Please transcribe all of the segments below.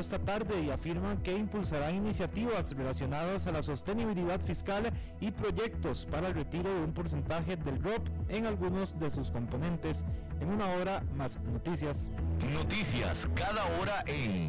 esta tarde y afirman que impulsarán iniciativas relacionadas a la sostenibilidad fiscal y proyectos para el retiro de un porcentaje del ROP en algunos de sus componentes. En una hora más noticias. Noticias cada hora en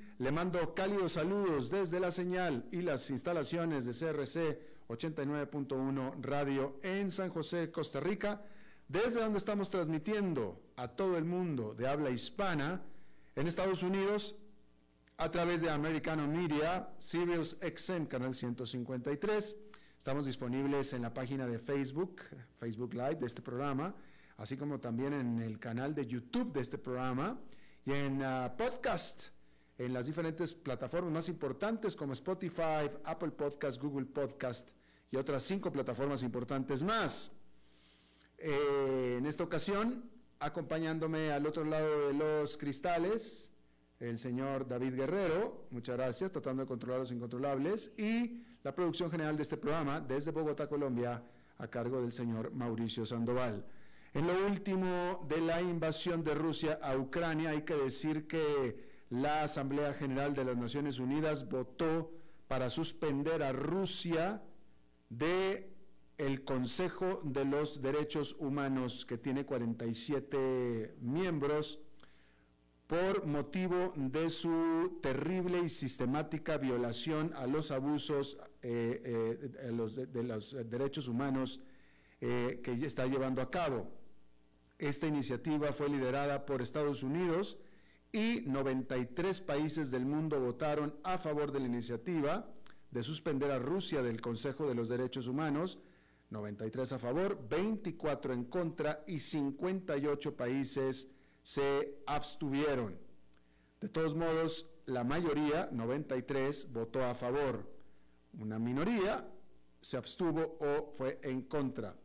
Le mando cálidos saludos desde la señal y las instalaciones de CRC 89.1 Radio en San José, Costa Rica, desde donde estamos transmitiendo a todo el mundo de habla hispana en Estados Unidos a través de Americano Media, Sirius XM, canal 153 Estamos disponibles en la página de Facebook, Facebook Live de este programa, así como también en el canal de YouTube de este programa y en ah, podcast, en las diferentes plataformas más importantes como Spotify, Apple Podcast, Google Podcast y otras cinco plataformas importantes más. Eh, en esta ocasión, acompañándome al otro lado de los cristales, el señor David Guerrero, muchas gracias, tratando de controlar los incontrolables, y la producción general de este programa desde Bogotá, Colombia, a cargo del señor Mauricio Sandoval. En lo último de la invasión de Rusia a Ucrania, hay que decir que la Asamblea General de las Naciones Unidas votó para suspender a Rusia de el Consejo de los Derechos Humanos, que tiene 47 miembros, por motivo de su terrible y sistemática violación a los abusos eh, eh, de, los derechos humanos eh, que está llevando a cabo. Esta iniciativa fue liderada por Estados Unidos y 93 países del mundo votaron a favor de la iniciativa de suspender a Rusia del Consejo de los Derechos Humanos, 93 a favor, 24 en contra y 58 países se abstuvieron. De todos modos, la mayoría, 93, votó a favor. Una minoría se abstuvo o fue en contra.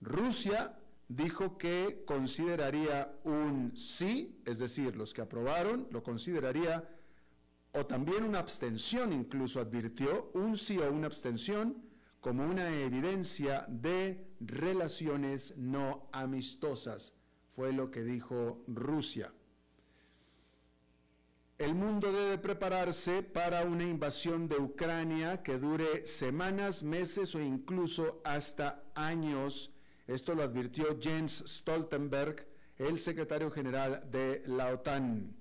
Rusia dijo que consideraría un sí, es decir, los que aprobaron lo consideraría, o también una abstención, incluso advirtió, un sí o una abstención como una evidencia de relaciones no amistosas fue lo que dijo Rusia. El mundo debe prepararse para una invasión de Ucrania que dure semanas, meses o incluso hasta años. Esto lo advirtió Jens Stoltenberg, el secretario general de la OTAN.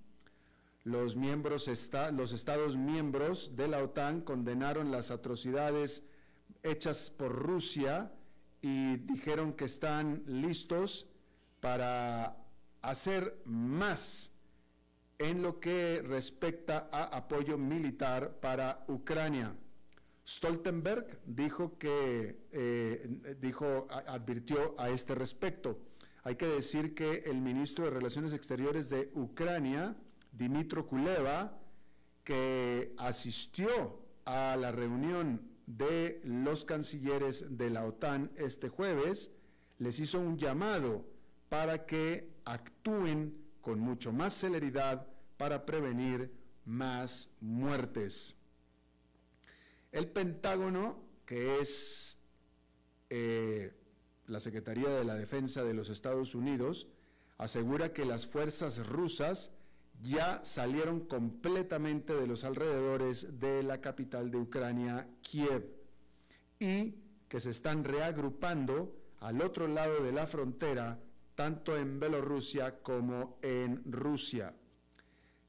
Los, miembros los Estados miembros de la OTAN condenaron las atrocidades hechas por Rusia y dijeron que están listos para hacer más en lo que respecta a apoyo militar para Ucrania. Stoltenberg dijo que eh, dijo advirtió a este respecto. Hay que decir que el ministro de Relaciones Exteriores de Ucrania, Dimitro Kuleva, que asistió a la reunión de los cancilleres de la OTAN este jueves, les hizo un llamado para que actúen con mucho más celeridad para prevenir más muertes. El Pentágono, que es eh, la Secretaría de la Defensa de los Estados Unidos asegura que las fuerzas rusas ya salieron completamente de los alrededores de la capital de Ucrania, Kiev, y que se están reagrupando al otro lado de la frontera, tanto en Bielorrusia como en Rusia.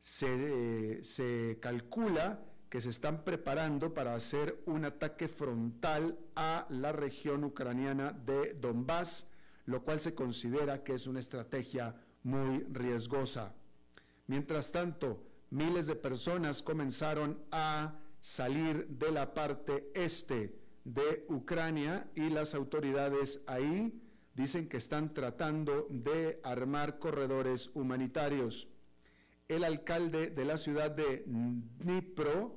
Se, se calcula que se están preparando para hacer un ataque frontal a la región ucraniana de Donbass, lo cual se considera que es una estrategia muy riesgosa. Mientras tanto, miles de personas comenzaron a salir de la parte este de Ucrania y las autoridades ahí dicen que están tratando de armar corredores humanitarios. El alcalde de la ciudad de Dnipro,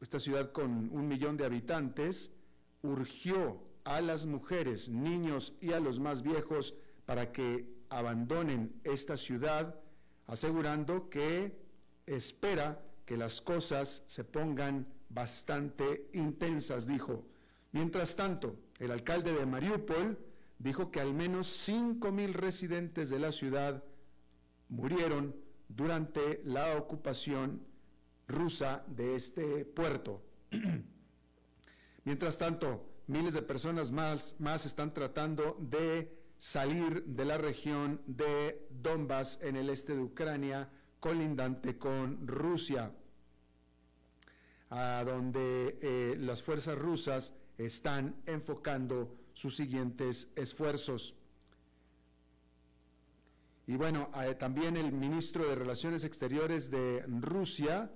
esta ciudad con un millón de habitantes, urgió a las mujeres, niños y a los más viejos para que abandonen esta ciudad asegurando que espera que las cosas se pongan bastante intensas, dijo. Mientras tanto, el alcalde de Mariupol dijo que al menos 5.000 residentes de la ciudad murieron durante la ocupación rusa de este puerto. Mientras tanto, miles de personas más, más están tratando de salir de la región de Donbass en el este de Ucrania, colindante con Rusia, a donde eh, las fuerzas rusas están enfocando sus siguientes esfuerzos. Y bueno, eh, también el ministro de Relaciones Exteriores de Rusia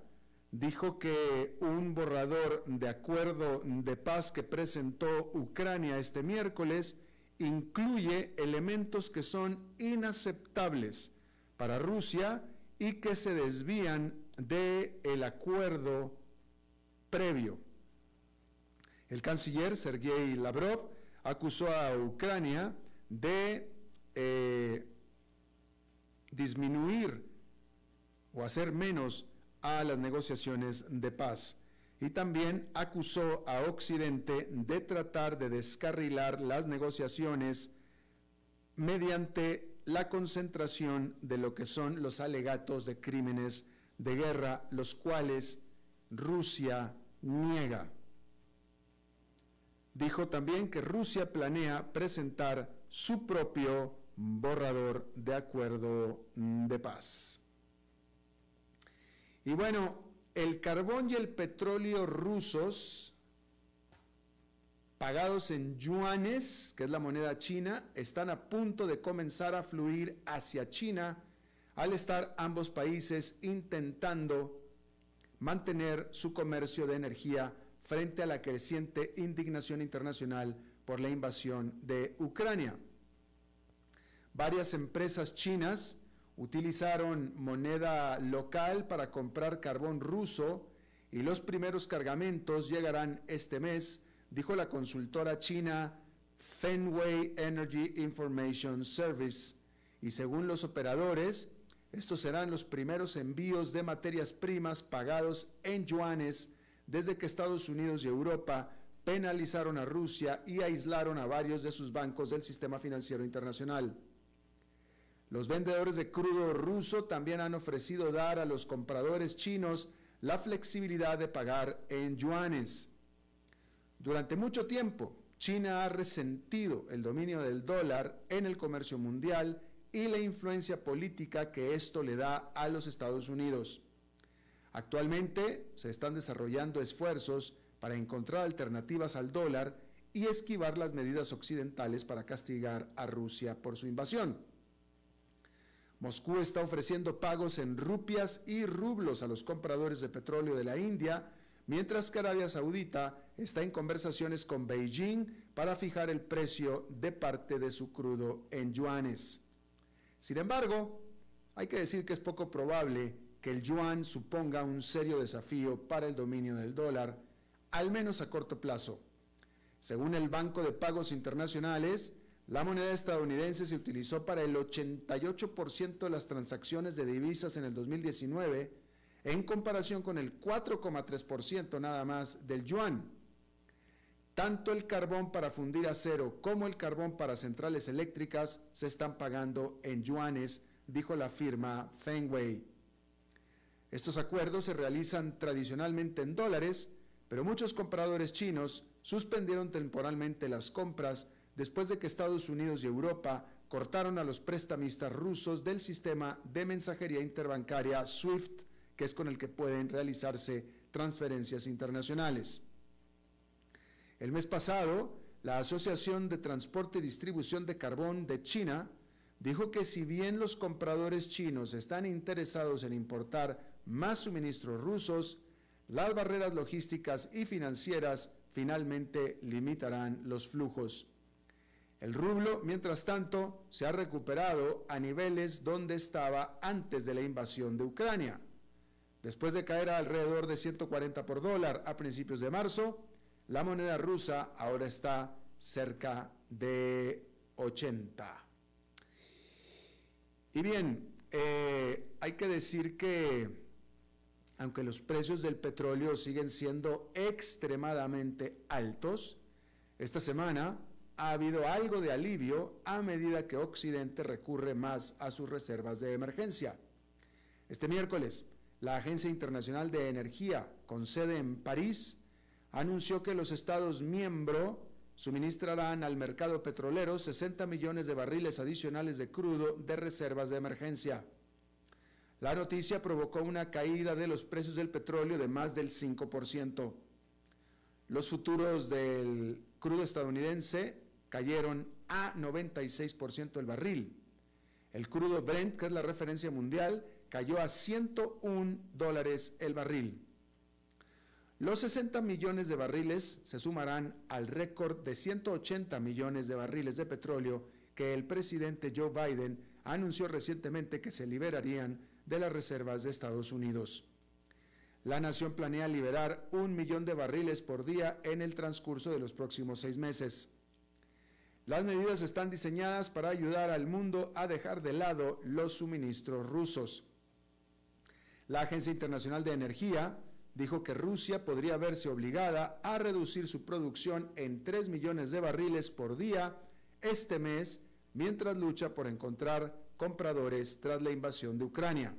dijo que un borrador de acuerdo de paz que presentó Ucrania este miércoles incluye elementos que son inaceptables para Rusia y que se desvían del el acuerdo previo. El canciller Sergei Lavrov acusó a Ucrania de eh, disminuir o hacer menos a las negociaciones de paz y también acusó a Occidente de tratar de descarrilar las negociaciones mediante la concentración de lo que son los alegatos de crímenes de guerra, los cuales Rusia niega. Dijo también que Rusia planea presentar su propio borrador de acuerdo de paz. Y bueno, el carbón y el petróleo rusos, pagados en yuanes, que es la moneda china, están a punto de comenzar a fluir hacia China al estar ambos países intentando mantener su comercio de energía frente a la creciente indignación internacional por la invasión de Ucrania. Varias empresas chinas utilizaron moneda local para comprar carbón ruso y los primeros cargamentos llegarán este mes, dijo la consultora china Fenway Energy Information Service. Y según los operadores, estos serán los primeros envíos de materias primas pagados en yuanes desde que Estados Unidos y Europa penalizaron a Rusia y aislaron a varios de sus bancos del sistema financiero internacional. Los vendedores de crudo ruso también han ofrecido dar a los compradores chinos la flexibilidad de pagar en yuanes. Durante mucho tiempo, China ha resentido el dominio del dólar en el comercio mundial y la influencia política que esto le da a los Estados Unidos. Actualmente se están desarrollando esfuerzos para encontrar alternativas al dólar y esquivar las medidas occidentales para castigar a Rusia por su invasión. Moscú está ofreciendo pagos en rupias y rublos a los compradores de petróleo de la India, mientras que Arabia Saudita está en conversaciones con Beijing para fijar el precio de parte de su crudo en yuanes. Sin embargo, hay que decir que es poco probable que el yuan suponga un serio desafío para el dominio del dólar, al menos a corto plazo. Según el Banco de Pagos Internacionales, la moneda estadounidense se utilizó para el 88% de las transacciones de divisas en el 2019, en comparación con el 4,3% nada más del yuan. tanto el carbón para fundir acero como el carbón para centrales eléctricas se están pagando en yuanes, dijo la firma Fenway. Estos acuerdos se realizan tradicionalmente en dólares, pero muchos compradores chinos suspendieron temporalmente las compras después de que Estados Unidos y Europa cortaron a los prestamistas rusos del sistema de mensajería interbancaria SWIFT, que es con el que pueden realizarse transferencias internacionales. El mes pasado, la Asociación de Transporte y Distribución de Carbón de China dijo que si bien los compradores chinos están interesados en importar más suministros rusos, las barreras logísticas y financieras finalmente limitarán los flujos. El rublo, mientras tanto, se ha recuperado a niveles donde estaba antes de la invasión de Ucrania. Después de caer a alrededor de 140 por dólar a principios de marzo, la moneda rusa ahora está cerca de 80. Y bien, eh, hay que decir que aunque los precios del petróleo siguen siendo extremadamente altos, esta semana ha habido algo de alivio a medida que Occidente recurre más a sus reservas de emergencia. Este miércoles, la Agencia Internacional de Energía, con sede en París, anunció que los Estados miembros suministrarán al mercado petrolero 60 millones de barriles adicionales de crudo de reservas de emergencia. La noticia provocó una caída de los precios del petróleo de más del 5%. Los futuros del crudo estadounidense cayeron a 96% el barril. El crudo Brent, que es la referencia mundial, cayó a 101 dólares el barril. Los 60 millones de barriles se sumarán al récord de 180 millones de barriles de petróleo que el presidente Joe Biden anunció recientemente que se liberarían de las reservas de Estados Unidos. La nación planea liberar un millón de barriles por día en el transcurso de los próximos seis meses. Las medidas están diseñadas para ayudar al mundo a dejar de lado los suministros rusos. La Agencia Internacional de Energía dijo que Rusia podría verse obligada a reducir su producción en 3 millones de barriles por día este mes mientras lucha por encontrar compradores tras la invasión de Ucrania.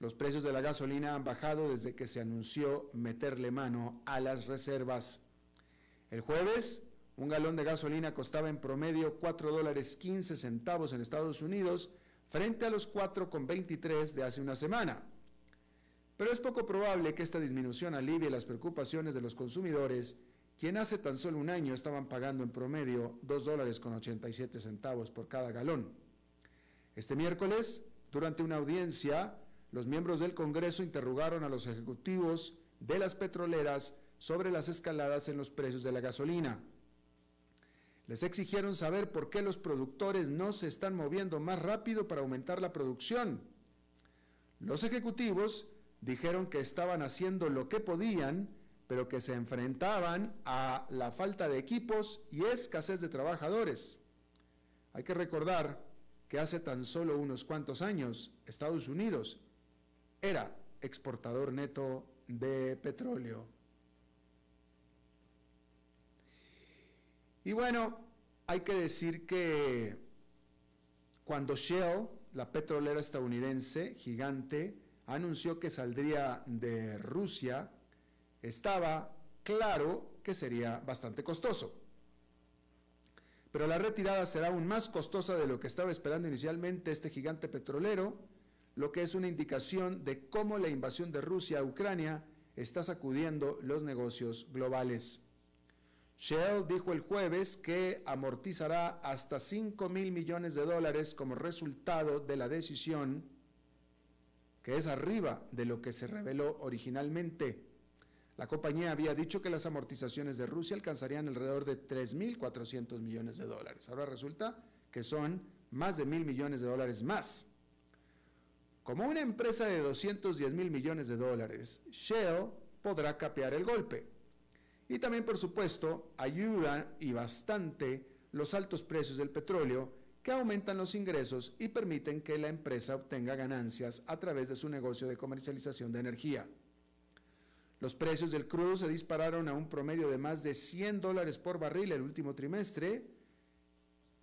Los precios de la gasolina han bajado desde que se anunció meterle mano a las reservas. El jueves, un galón de gasolina costaba en promedio 4 dólares 15 centavos en Estados Unidos frente a los 4,23 de hace una semana. Pero es poco probable que esta disminución alivie las preocupaciones de los consumidores, quien hace tan solo un año estaban pagando en promedio 2 dólares con 87 centavos por cada galón. Este miércoles, durante una audiencia, los miembros del Congreso interrogaron a los ejecutivos de las petroleras sobre las escaladas en los precios de la gasolina. Les exigieron saber por qué los productores no se están moviendo más rápido para aumentar la producción. Los ejecutivos dijeron que estaban haciendo lo que podían, pero que se enfrentaban a la falta de equipos y escasez de trabajadores. Hay que recordar que hace tan solo unos cuantos años Estados Unidos era exportador neto de petróleo. Y bueno, hay que decir que cuando Shell, la petrolera estadounidense gigante, anunció que saldría de Rusia, estaba claro que sería bastante costoso pero la retirada será aún más costosa de lo que estaba esperando inicialmente este gigante petrolero, lo que es una indicación de cómo la invasión de Rusia a Ucrania está sacudiendo los negocios globales. Shell dijo el jueves que amortizará hasta 5 mil millones de dólares como resultado de la decisión, que es arriba de lo que se reveló originalmente. La compañía había dicho que las amortizaciones de Rusia alcanzarían alrededor de 3.400 millones de dólares. Ahora resulta que son más de mil millones de dólares más. Como una empresa de 210 mil millones de dólares, Shell podrá capear el golpe. Y también, por supuesto, ayuda y bastante los altos precios del petróleo que aumentan los ingresos y permiten que la empresa obtenga ganancias a través de su negocio de comercialización de energía. Los precios del crudo se dispararon a un promedio de más de 100 dólares por barril el último trimestre,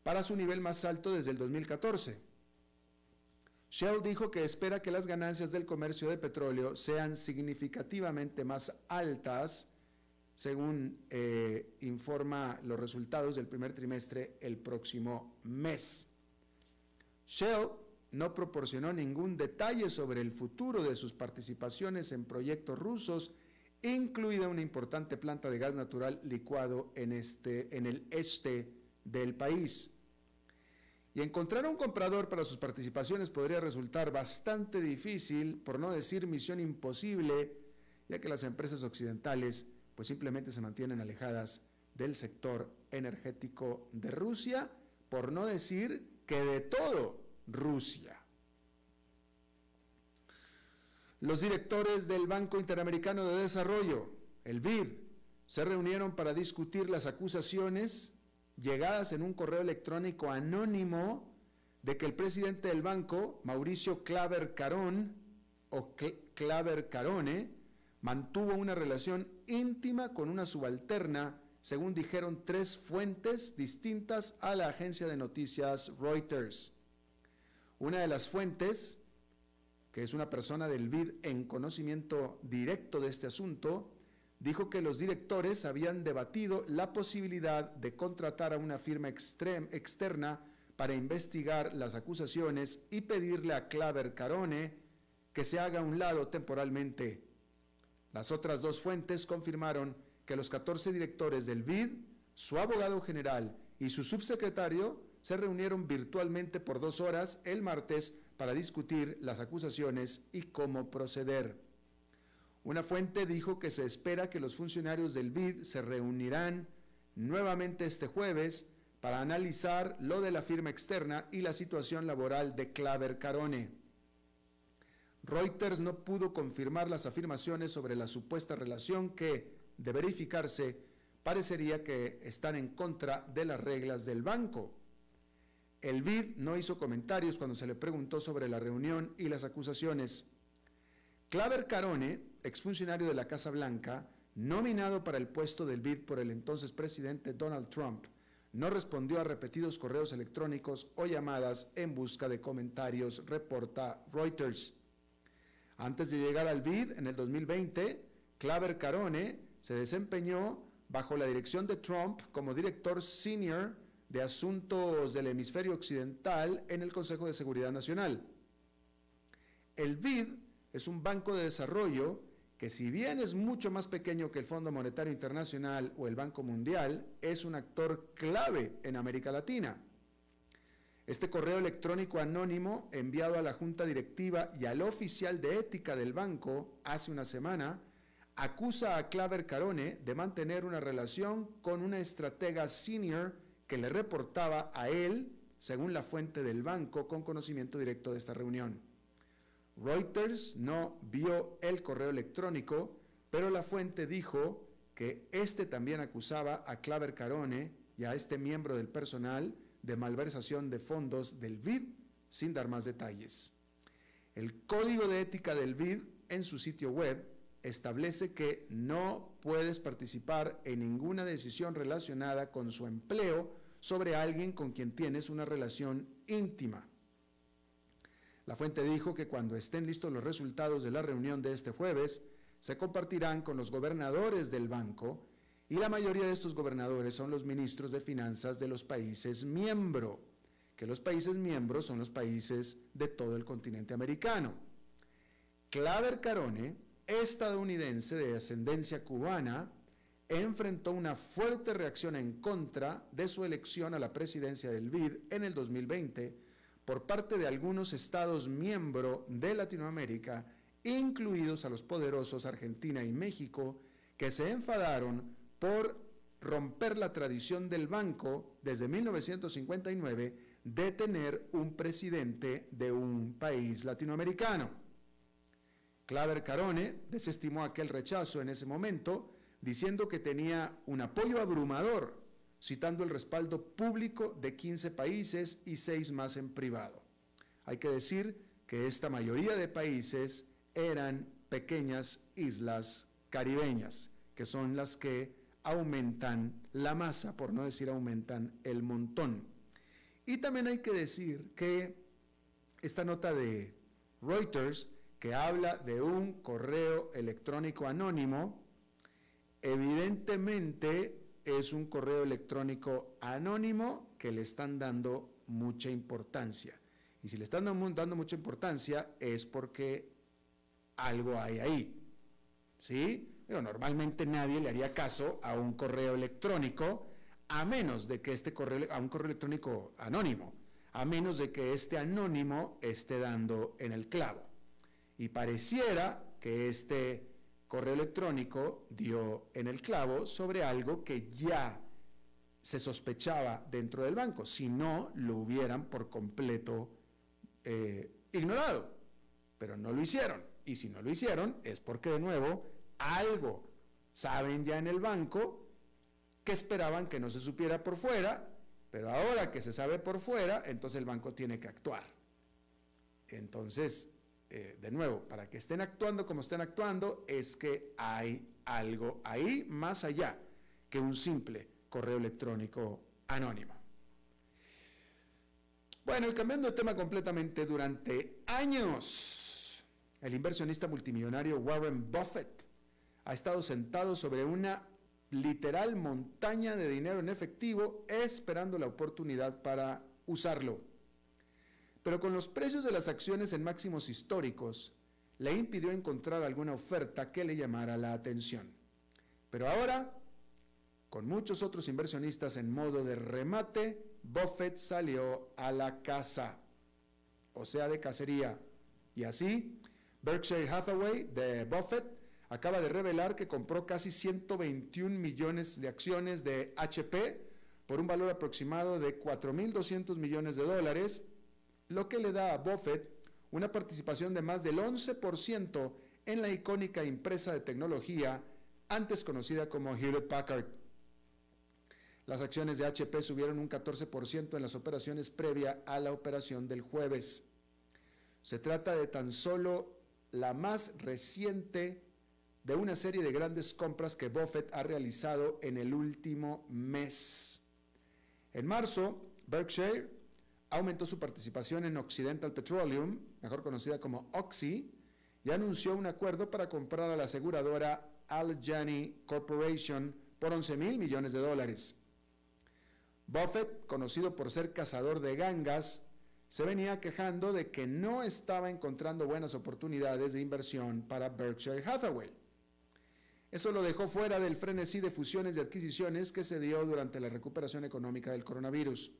para su nivel más alto desde el 2014. Shell dijo que espera que las ganancias del comercio de petróleo sean significativamente más altas, según eh, informa los resultados del primer trimestre el próximo mes. Shell no proporcionó ningún detalle sobre el futuro de sus participaciones en proyectos rusos, incluida una importante planta de gas natural licuado en, este, en el este del país. Y encontrar un comprador para sus participaciones podría resultar bastante difícil, por no decir misión imposible, ya que las empresas occidentales pues simplemente se mantienen alejadas del sector energético de Rusia, por no decir que de todo Rusia. Los directores del Banco Interamericano de Desarrollo, el BID, se reunieron para discutir las acusaciones llegadas en un correo electrónico anónimo de que el presidente del banco, Mauricio Claver Carón, o Claver Carone, mantuvo una relación íntima con una subalterna, según dijeron tres fuentes distintas a la agencia de noticias Reuters. Una de las fuentes, que es una persona del BID en conocimiento directo de este asunto, dijo que los directores habían debatido la posibilidad de contratar a una firma externa para investigar las acusaciones y pedirle a Claver Carone que se haga a un lado temporalmente. Las otras dos fuentes confirmaron que los 14 directores del BID, su abogado general y su subsecretario se reunieron virtualmente por dos horas el martes para discutir las acusaciones y cómo proceder. Una fuente dijo que se espera que los funcionarios del BID se reunirán nuevamente este jueves para analizar lo de la firma externa y la situación laboral de Claver Carone. Reuters no pudo confirmar las afirmaciones sobre la supuesta relación que, de verificarse, parecería que están en contra de las reglas del banco. El BID no hizo comentarios cuando se le preguntó sobre la reunión y las acusaciones. Claver Carone, exfuncionario de la Casa Blanca, nominado para el puesto del BID por el entonces presidente Donald Trump, no respondió a repetidos correos electrónicos o llamadas en busca de comentarios, reporta Reuters. Antes de llegar al BID en el 2020, Claver Carone se desempeñó bajo la dirección de Trump como director senior de asuntos del hemisferio occidental en el Consejo de Seguridad Nacional. El BID es un banco de desarrollo que si bien es mucho más pequeño que el Fondo Monetario Internacional o el Banco Mundial, es un actor clave en América Latina. Este correo electrónico anónimo enviado a la Junta Directiva y al oficial de ética del banco hace una semana acusa a Claver Carone de mantener una relación con una estratega senior que le reportaba a él, según la fuente del banco, con conocimiento directo de esta reunión. Reuters no vio el correo electrónico, pero la fuente dijo que este también acusaba a Claver Carone y a este miembro del personal de malversación de fondos del BID sin dar más detalles. El código de ética del BID en su sitio web establece que no puedes participar en ninguna decisión relacionada con su empleo sobre alguien con quien tienes una relación íntima. La fuente dijo que cuando estén listos los resultados de la reunión de este jueves, se compartirán con los gobernadores del banco y la mayoría de estos gobernadores son los ministros de finanzas de los países miembros, que los países miembros son los países de todo el continente americano. Claver Carone, estadounidense de ascendencia cubana, enfrentó una fuerte reacción en contra de su elección a la presidencia del BID en el 2020 por parte de algunos estados miembros de Latinoamérica, incluidos a los poderosos Argentina y México, que se enfadaron por romper la tradición del banco desde 1959 de tener un presidente de un país latinoamericano. Claver Carone desestimó aquel rechazo en ese momento, diciendo que tenía un apoyo abrumador citando el respaldo público de 15 países y 6 más en privado. Hay que decir que esta mayoría de países eran pequeñas islas caribeñas, que son las que aumentan la masa, por no decir aumentan el montón. Y también hay que decir que esta nota de Reuters, que habla de un correo electrónico anónimo, evidentemente es un correo electrónico anónimo que le están dando mucha importancia. Y si le están dando mucha importancia es porque algo hay ahí. ¿Sí? Normalmente nadie le haría caso a un correo electrónico a menos de que este correo, a un correo electrónico anónimo, a menos de que este anónimo esté dando en el clavo. Y pareciera que este correo electrónico dio en el clavo sobre algo que ya se sospechaba dentro del banco, si no lo hubieran por completo eh, ignorado, pero no lo hicieron. Y si no lo hicieron es porque de nuevo algo saben ya en el banco que esperaban que no se supiera por fuera, pero ahora que se sabe por fuera, entonces el banco tiene que actuar. Entonces, eh, de nuevo, para que estén actuando como estén actuando, es que hay algo ahí más allá que un simple correo electrónico anónimo. Bueno, y cambiando de tema completamente, durante años, el inversionista multimillonario Warren Buffett ha estado sentado sobre una literal montaña de dinero en efectivo esperando la oportunidad para usarlo. Pero con los precios de las acciones en máximos históricos, le impidió encontrar alguna oferta que le llamara la atención. Pero ahora, con muchos otros inversionistas en modo de remate, Buffett salió a la casa, o sea, de cacería. Y así, Berkshire Hathaway de Buffett acaba de revelar que compró casi 121 millones de acciones de HP por un valor aproximado de 4.200 millones de dólares, lo que le da a Buffett una participación de más del 11% en la icónica empresa de tecnología antes conocida como Hewlett Packard. Las acciones de HP subieron un 14% en las operaciones previa a la operación del jueves. Se trata de tan solo la más reciente de una serie de grandes compras que Buffett ha realizado en el último mes. En marzo, Berkshire aumentó su participación en Occidental Petroleum, mejor conocida como Oxy, y anunció un acuerdo para comprar a la aseguradora Allegheny Corporation por 11 mil millones de dólares. Buffett, conocido por ser cazador de gangas, se venía quejando de que no estaba encontrando buenas oportunidades de inversión para Berkshire Hathaway. Eso lo dejó fuera del frenesí de fusiones y adquisiciones que se dio durante la recuperación económica del coronavirus.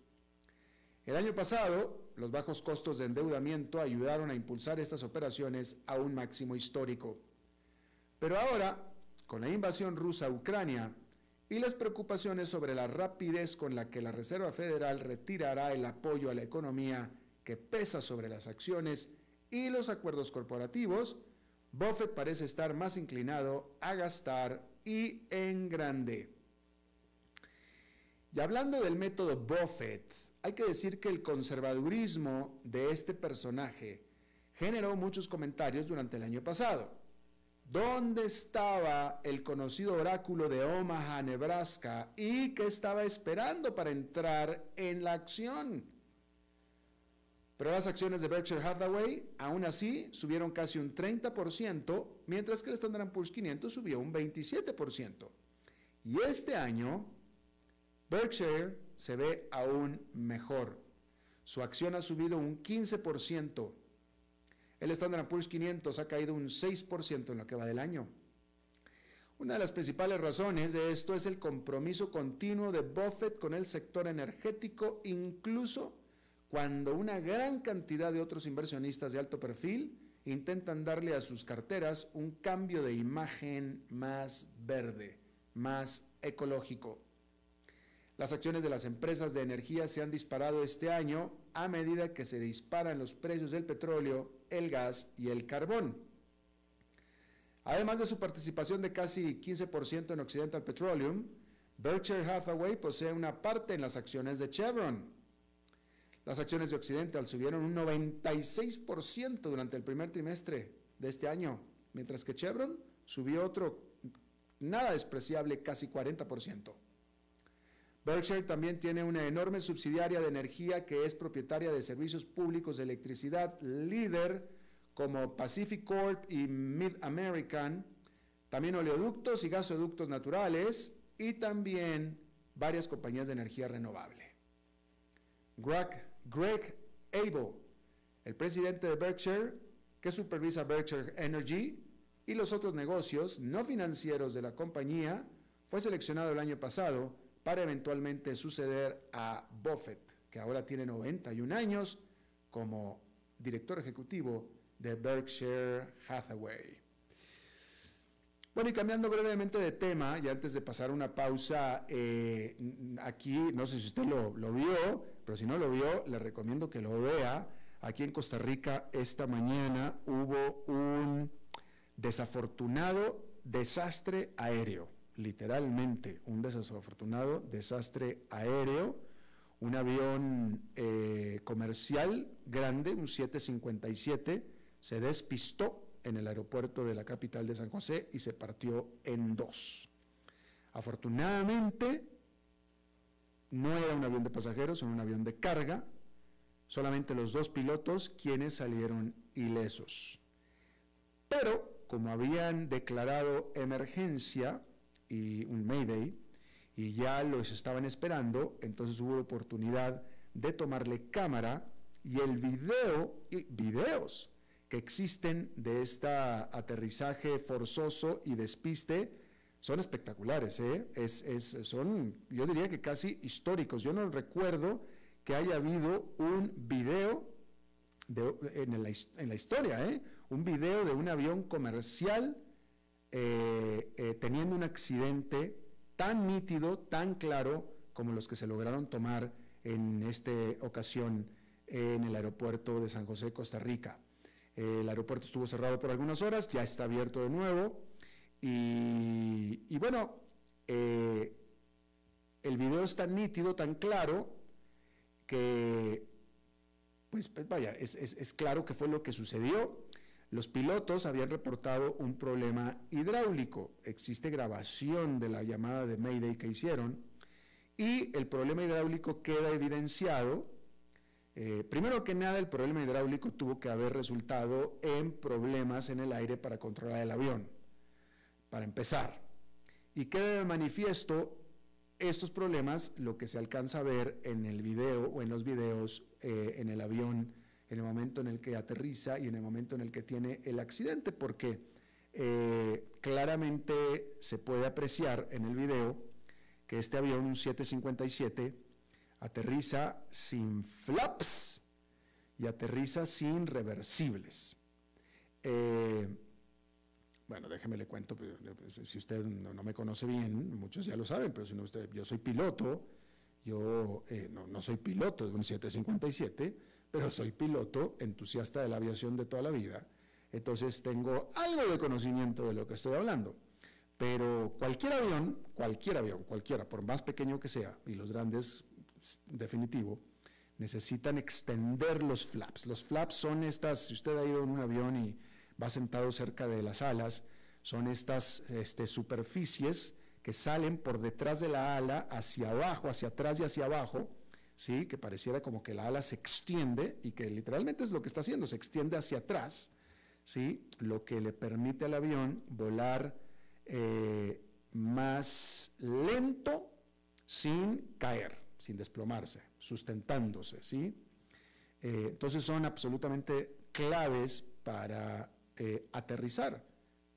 El año pasado, los bajos costos de endeudamiento ayudaron a impulsar estas operaciones a un máximo histórico. Pero ahora, con la invasión rusa a Ucrania y las preocupaciones sobre la rapidez con la que la Reserva Federal retirará el apoyo a la economía que pesa sobre las acciones y los acuerdos corporativos, Buffett parece estar más inclinado a gastar y en grande. Y hablando del método Buffett, hay que decir que el conservadurismo de este personaje generó muchos comentarios durante el año pasado. ¿Dónde estaba el conocido oráculo de Omaha, Nebraska, y qué estaba esperando para entrar en la acción? Pero las acciones de Berkshire Hathaway, aún así, subieron casi un 30%, mientras que el Standard Poor's 500 subió un 27%. Y este año, Berkshire se ve aún mejor. Su acción ha subido un 15%. El Standard Poor's 500 ha caído un 6% en lo que va del año. Una de las principales razones de esto es el compromiso continuo de Buffett con el sector energético, incluso cuando una gran cantidad de otros inversionistas de alto perfil intentan darle a sus carteras un cambio de imagen más verde, más ecológico. Las acciones de las empresas de energía se han disparado este año a medida que se disparan los precios del petróleo, el gas y el carbón. Además de su participación de casi 15% en Occidental Petroleum, Berkshire Hathaway posee una parte en las acciones de Chevron, las acciones de Occidental subieron un 96% durante el primer trimestre de este año, mientras que Chevron subió otro nada despreciable, casi 40%. Berkshire también tiene una enorme subsidiaria de energía que es propietaria de servicios públicos de electricidad líder como Pacific Corp y Mid American, también oleoductos y gasoductos naturales y también varias compañías de energía renovable. Greg Abel, el presidente de Berkshire, que supervisa Berkshire Energy y los otros negocios no financieros de la compañía, fue seleccionado el año pasado para eventualmente suceder a Buffett, que ahora tiene 91 años como director ejecutivo de Berkshire Hathaway. Bueno, y cambiando brevemente de tema, y antes de pasar una pausa, eh, aquí, no sé si usted lo, vio, pero si no lo vio, le recomiendo que lo vea. Aquí en Costa Rica esta mañana hubo un desafortunado desastre aéreo, literalmente un desafortunado desastre aéreo. Un avión eh, comercial grande, un 757, se despistó en el aeropuerto de la capital de San José y se partió en dos. Afortunadamente, no era un avión de pasajeros, sino un avión de carga, solamente los dos pilotos quienes salieron ilesos. Pero, como habían declarado emergencia y un Mayday, y ya los estaban esperando, entonces hubo oportunidad de tomarle cámara y el video, y videos que existen de este aterrizaje forzoso y despiste son espectaculares, ¿eh? es, son, yo diría que casi históricos. Yo no recuerdo que haya habido un video en, la, historia, ¿eh? un video de un avión comercial eh, eh, teniendo un accidente tan nítido, tan claro como los que se lograron tomar en esta ocasión en el aeropuerto de San José, Costa Rica el aeropuerto estuvo cerrado por algunas horas, ya está abierto de nuevo. Y, bueno, eh, el video es tan nítido, tan claro, que, pues, pues vaya, es, es claro que fue lo que sucedió. Los pilotos habían reportado un problema hidráulico. Existe grabación de la llamada de Mayday que hicieron. Y el problema hidráulico queda evidenciado eh, primero que nada, el problema hidráulico tuvo que haber resultado en problemas en el aire para controlar el avión, para empezar. Y queda de manifiesto estos problemas, lo que se alcanza a ver en el video o en los videos eh, en el avión, en el momento en el que aterriza y en el momento en el que tiene el accidente, porque eh, claramente se puede apreciar en el video que este avión, un 757, aterriza sin flaps y aterriza sin reversibles. Eh, bueno, déjeme le cuento, pues, si usted no, me conoce bien, muchos ya lo saben, pero si no usted, yo soy piloto, yo eh, no, soy piloto de un 757, pero soy piloto entusiasta de la aviación de toda la vida, entonces tengo algo de conocimiento de lo que estoy hablando. Pero cualquier avión, cualquier avión, cualquiera, por más pequeño que sea, y los grandes definitivo, necesitan extender los flaps. Los flaps son estas, si usted ha ido en un avión y va sentado cerca de las alas, son estas este, superficies que salen por detrás de la ala hacia abajo, hacia atrás y hacia abajo, ¿sí? que pareciera como que la ala se extiende y que literalmente es lo que está haciendo, se extiende hacia atrás, ¿sí? lo que le permite al avión volar eh, más lento sin caer sin desplomarse, sustentándose, ¿sí? Eh, entonces son absolutamente claves para eh, aterrizar,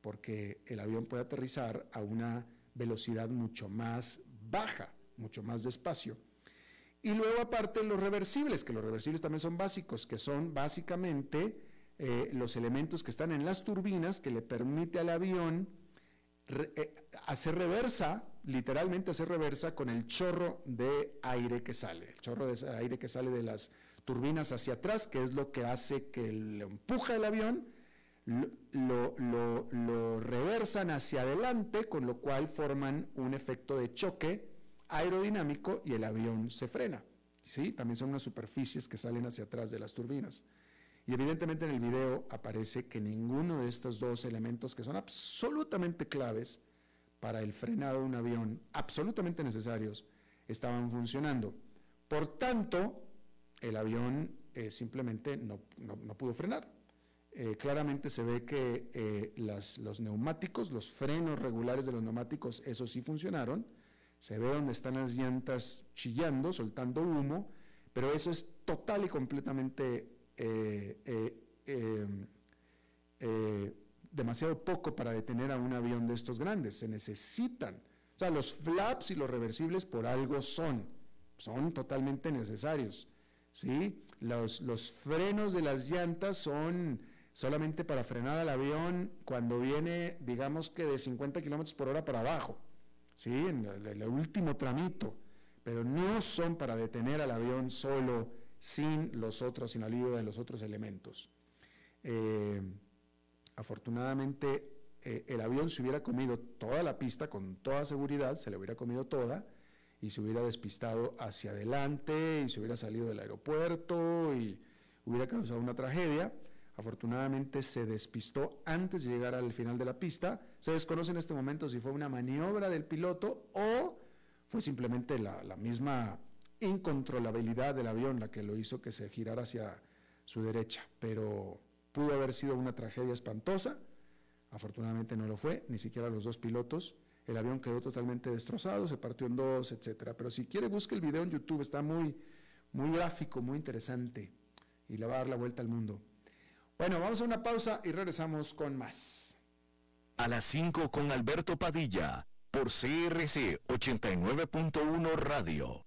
porque el avión puede aterrizar a una velocidad mucho más baja, mucho más despacio. Y luego aparte los reversibles, que los reversibles también son básicos, que son básicamente eh, los elementos que están en las turbinas que le permite al avión hacer reversa literalmente hacer reversa con el chorro de aire que sale, el chorro de aire que sale de las turbinas hacia atrás, que es lo que hace que lo empuja el avión, lo, lo, reversan hacia adelante, con lo cual forman un efecto de choque aerodinámico y el avión se frena. ¿sí? También son unas superficies que salen hacia atrás de las turbinas. Y evidentemente en el video aparece que ninguno de estos dos elementos que son absolutamente claves para el frenado de un avión, absolutamente necesarios, estaban funcionando. Por tanto, el avión eh, simplemente no, pudo frenar. Eh, claramente se ve que eh, los neumáticos, los frenos regulares de los neumáticos, eso sí funcionaron. Se ve donde están las llantas chillando, soltando humo, pero eso es total y completamente demasiado poco para detener a un avión de estos grandes. Se necesitan. O sea, los flaps y los reversibles por algo son. Son totalmente necesarios. ¿sí? Los, los frenos de las llantas son solamente para frenar al avión cuando viene, digamos que de 50 kilómetros por hora para abajo, ¿sí? En el, último tramito, pero no son para detener al avión solo sin los otros, sin ayuda de los otros elementos. Eh, Afortunadamente, eh, el avión se hubiera comido toda la pista con toda seguridad, se le hubiera comido toda y se hubiera despistado hacia adelante y se hubiera salido del aeropuerto y hubiera causado una tragedia. Afortunadamente se despistó antes de llegar al final de la pista. Se desconoce en este momento si fue una maniobra del piloto o fue simplemente la, la misma incontrolabilidad del avión la que lo hizo que se girara hacia su derecha. Pero Pudo haber sido una tragedia espantosa, afortunadamente no lo fue, ni siquiera los dos pilotos. El avión quedó totalmente destrozado, se partió en dos, etcétera. Pero si quiere, busque el video en YouTube, está muy, muy gráfico, muy interesante y le va a dar la vuelta al mundo. Bueno, vamos a una pausa y regresamos con más. A las 5 con Alberto Padilla, por CRC 89.1 Radio.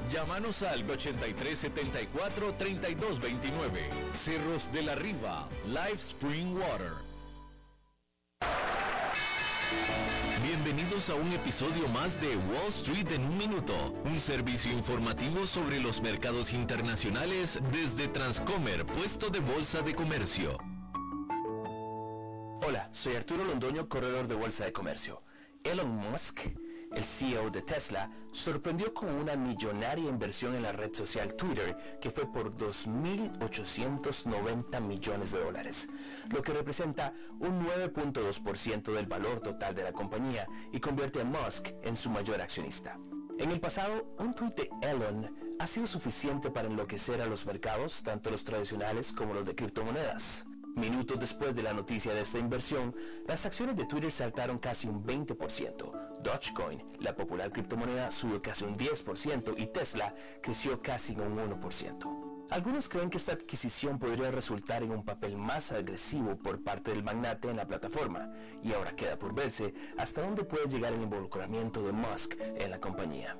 Llámanos al 8374 3229. Cerros de la Riva, Live Spring Water. Bienvenidos a un episodio más de Wall Street en un minuto, un servicio informativo sobre los mercados internacionales desde Transcomer, puesto de bolsa de comercio. Hola, soy Arturo Londoño, corredor de bolsa de comercio. Elon Musk el CEO de Tesla, sorprendió con una millonaria inversión en la red social Twitter que fue por 2.890 millones de dólares, lo que representa un 9.2% del valor total de la compañía y convierte a Musk en su mayor accionista. En el pasado, un tweet de Elon ha sido suficiente para enloquecer a los mercados, tanto los tradicionales como los de criptomonedas. Minutos después de la noticia de esta inversión, las acciones de Twitter saltaron casi un 20%. Dogecoin, la popular criptomoneda, subió casi un 10% y Tesla creció casi un 1%. Algunos creen que esta adquisición podría resultar en un papel más agresivo por parte del magnate en la plataforma, y ahora queda por verse hasta dónde puede llegar el involucramiento de Musk en la compañía.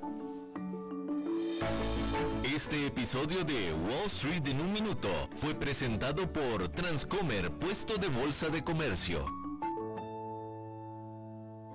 Este episodio de Wall Street en un minuto fue presentado por Transcomer, puesto de bolsa de comercio.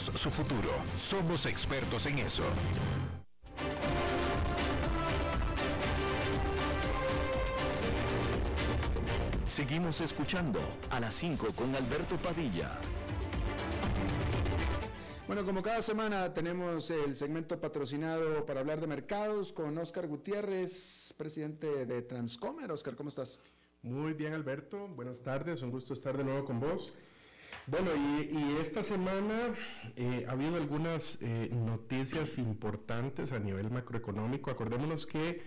su futuro. Somos expertos en eso. Seguimos escuchando a las 5 con Alberto Padilla. Bueno, como cada semana tenemos el segmento patrocinado para hablar de mercados con Oscar Gutiérrez, presidente de Transcomer. Oscar, ¿cómo estás? Muy bien, Alberto. Buenas tardes. Un gusto estar de nuevo con vos. Bueno, y, esta semana eh, ha habido algunas eh, noticias importantes a nivel macroeconómico. Acordémonos que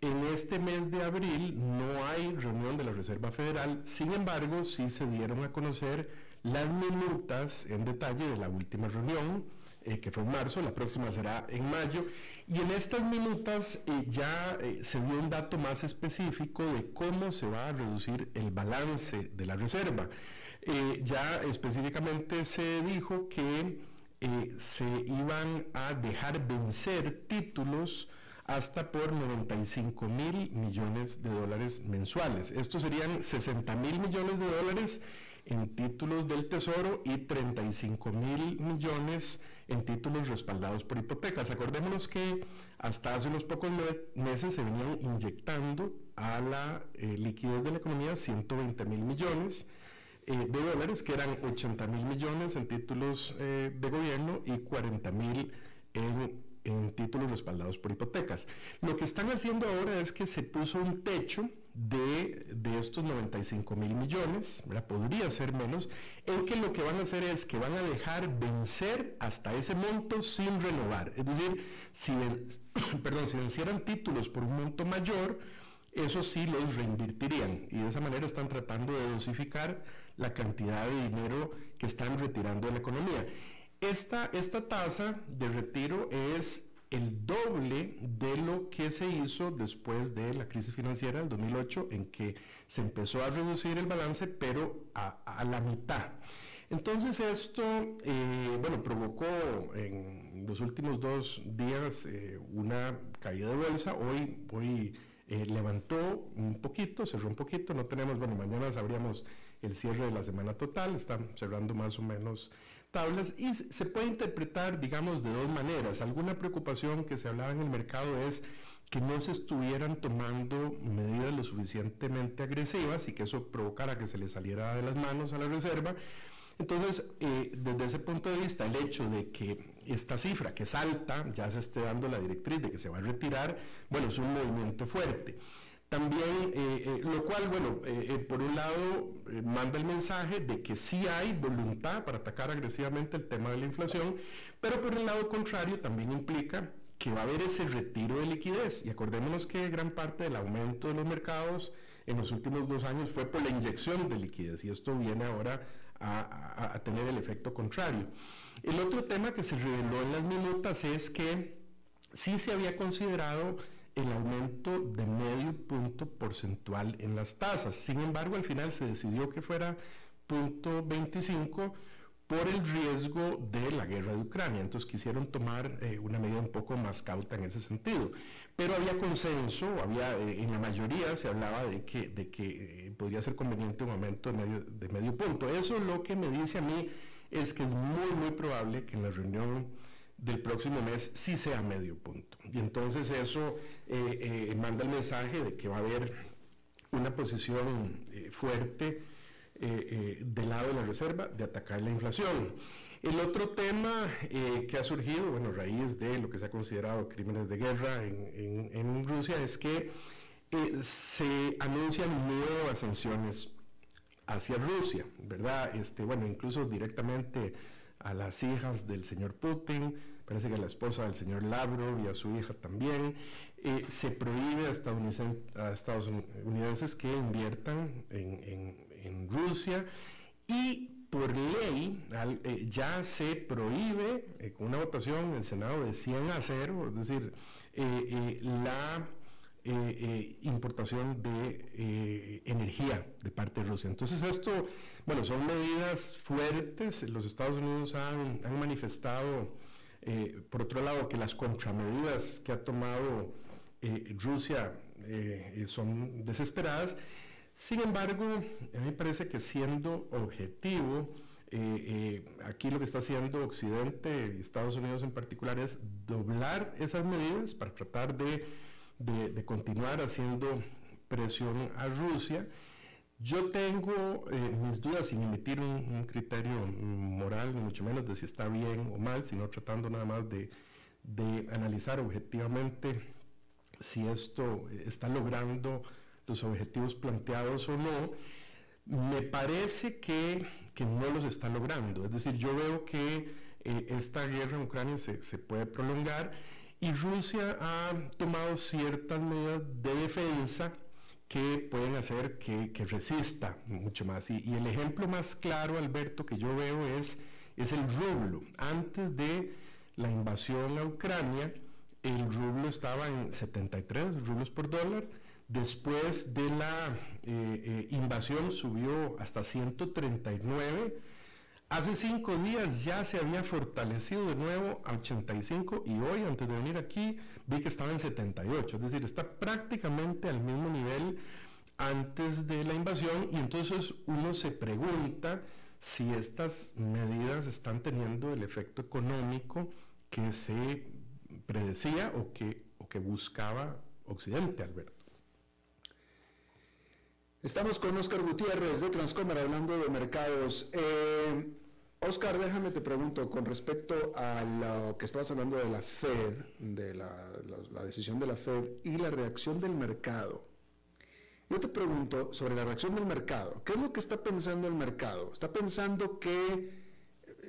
en este mes de abril no hay reunión de la Reserva Federal, sin embargo, sí se dieron a conocer las minutas en detalle de la última reunión, eh, que fue en marzo, la próxima será en mayo, y en estas minutas ya se dio un dato más específico de cómo se va a reducir el balance de la Reserva. Eh, ya específicamente se dijo que eh, se iban a dejar vencer títulos hasta por 95 mil millones de dólares mensuales. Estos serían 60 mil millones de dólares en títulos del Tesoro y 35 mil millones en títulos respaldados por hipotecas. Acordémonos que hasta hace unos pocos meses se venían inyectando a la eh, liquidez de la economía 120 mil millones eh, de dólares, que eran 80 mil millones en títulos eh, de gobierno y 40 mil en, títulos respaldados por hipotecas. Lo que están haciendo ahora es que se puso un techo de, estos 95 mil millones, podría ser menos, en que lo que van a hacer es que van a dejar vencer hasta ese monto sin renovar. Es decir, si, perdón, si vencieran títulos por un monto mayor, eso sí los reinvertirían y de esa manera están tratando de dosificar la cantidad de dinero que están retirando de la economía. Esta, esta tasa de retiro es el doble de lo que se hizo después de la crisis financiera del 2008, en que se empezó a reducir el balance, pero a, la mitad. Entonces esto, eh, bueno, provocó en los últimos dos días eh, una caída de bolsa. Hoy, hoy eh, levantó un poquito, cerró un poquito, no tenemos, bueno, mañana sabríamos el cierre de la semana total, están cerrando más o menos tablas y se puede interpretar, digamos, de dos maneras. Alguna preocupación que se hablaba en el mercado es que no se estuvieran tomando medidas lo suficientemente agresivas y que eso provocara que se le saliera de las manos a la reserva. Entonces, eh, desde ese punto de vista, el hecho de que esta cifra, que es alta, ya se esté dando la directriz de que se va a retirar, bueno, es un movimiento fuerte. También, eh, eh, lo cual, bueno, eh, por un lado manda el mensaje de que sí hay voluntad para atacar agresivamente el tema de la inflación, pero por el lado contrario también implica que va a haber ese retiro de liquidez. Y acordémonos que gran parte del aumento de los mercados en los últimos dos años fue por la inyección de liquidez y esto viene ahora a, a tener el efecto contrario. El otro tema que se reveló en las minutas es que sí se había considerado el aumento de medio punto porcentual en las tasas. Sin embargo, al final se decidió que fuera punto 25 por el riesgo de la guerra de Ucrania. Entonces quisieron tomar eh, una medida un poco más cauta en ese sentido. Pero había consenso, había, eh, en la mayoría se hablaba de que, de que eh, podría ser conveniente un aumento de medio, de medio punto. Eso lo que me dice a mí es que es muy, muy probable que en la reunión del próximo mes sí sea medio punto. Y entonces eso eh, eh, manda el mensaje de que va a haber una posición eh, fuerte del lado de la Reserva de atacar la inflación. El otro tema que ha surgido, bueno, a raíz de lo que se ha considerado crímenes de guerra en, en Rusia, es que se anuncian nuevas sanciones hacia Rusia, ¿verdad? Este, bueno, incluso directamente a las hijas del señor Putin, parece que a la esposa del señor Lavrov y a su hija también. Eh, se prohíbe a, estadounidenses, que inviertan en, Rusia y por ley eh, ya se prohíbe eh, con una votación en el Senado de 100 a 0, es decir, eh, la importación de energía de parte de Rusia. Entonces esto, bueno, son medidas fuertes. Los Estados Unidos han, manifestado, por otro lado, que las contramedidas que ha tomado Rusia son desesperadas sin embargo, a mí me parece que siendo objetivo, eh, eh, aquí lo que está haciendo Occidente Estados Unidos en particular es doblar esas medidas para tratar de, continuar haciendo presión a Rusia. Yo tengo eh, mis dudas sin emitir un, criterio moral, ni mucho menos de si está bien o mal, sino tratando nada más de, de analizar objetivamente si esto está logrando los objetivos planteados o no, me parece que, que no los está logrando. Es decir, yo veo que eh, esta guerra en Ucrania se, se, puede prolongar y Rusia ha tomado ciertas medidas de defensa que pueden hacer que, resista mucho más. Y, el ejemplo más claro, Alberto, que yo veo es, es el rublo. Antes de la invasión a Ucrania, el rublo estaba en 73 rublos por dólar Después de la eh, eh, invasión subió hasta 139. Hace cinco días ya se había fortalecido de nuevo a 85 y hoy, antes de venir aquí, vi que estaba en 78. Es decir, está prácticamente al mismo nivel antes de la invasión y entonces uno se pregunta si estas medidas están teniendo el efecto económico que se predecía o que, o que buscaba Occidente, Alberto. Estamos con Oscar Gutiérrez de Transcomer hablando de mercados. Eh, Oscar, déjame te pregunto con respecto a lo que estabas hablando de la Fed, de la, decisión de la Fed y la reacción del mercado. Yo te pregunto sobre la reacción del mercado. ¿Qué es lo que está pensando el mercado? ¿Está pensando que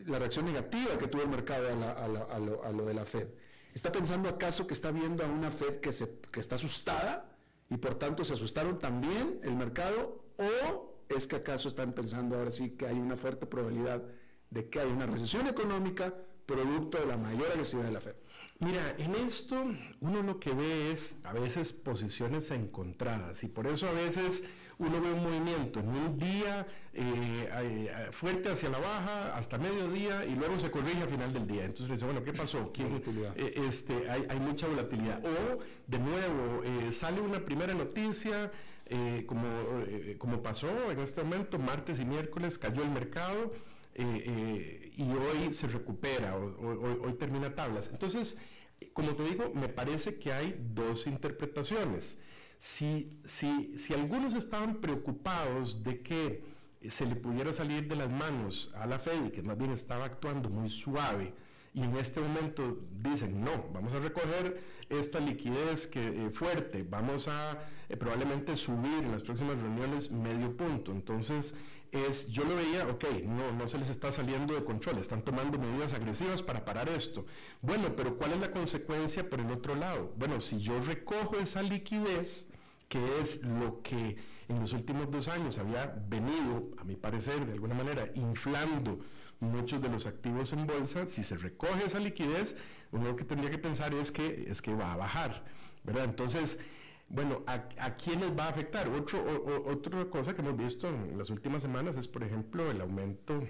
la reacción negativa que tuvo el mercado a, lo, de la Fed? ¿Está pensando acaso que está viendo a una Fed que, se, que está asustada? Y por tanto se asustaron también el mercado o es que acaso están pensando ahora sí que hay una fuerte probabilidad de que haya una recesión económica producto de la mayor agresividad de la Fed? Mira, en esto uno lo que ve es a veces posiciones encontradas y por eso a veces uno ve un movimiento en un día eh, eh, fuerte hacia la baja hasta mediodía y luego se corrige al final del día. Entonces dice, bueno, ¿qué pasó? Eh, este, hay, hay, mucha volatilidad. O de nuevo sale una primera noticia. como, como pasó en este momento, martes y miércoles cayó el mercado, eh, y hoy se recupera, hoy, hoy termina tablas. Entonces, como te digo, me parece que hay dos interpretaciones. Si, si, si algunos estaban preocupados de que se le pudiera salir de las manos a la Fed que más bien estaba actuando muy suave, y en este momento dicen, no, vamos a recoger esta liquidez que, eh, fuerte, vamos a eh, probablemente subir en las próximas reuniones medio punto. Entonces, es, yo lo veía, ok, no, no se les está saliendo de control, están tomando medidas agresivas para parar esto. Bueno, pero ¿cuál es la consecuencia por el otro lado? Bueno, si yo recojo esa liquidez, que es lo que en los últimos dos años había venido, a mi parecer, de alguna manera, inflando muchos de los activos en bolsa, si se recoge esa liquidez, uno lo que tendría que pensar es que, es que va a bajar, ¿verdad? Entonces, bueno, ¿a, a quiénes va a afectar? Otro, otra cosa que hemos visto en las últimas semanas es, por ejemplo, el aumento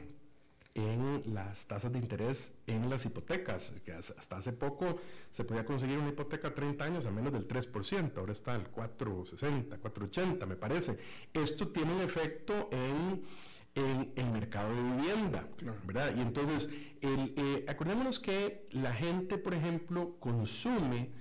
en las tasas de interés en las hipotecas, que hasta hace poco se podía conseguir una hipoteca a 30 años a menos del 3%, ahora está al 4,60, 4,80 me parece. Esto tiene un efecto en, el mercado de vivienda, ¿verdad? Y entonces, el, eh, acordémonos que la gente, por ejemplo, consume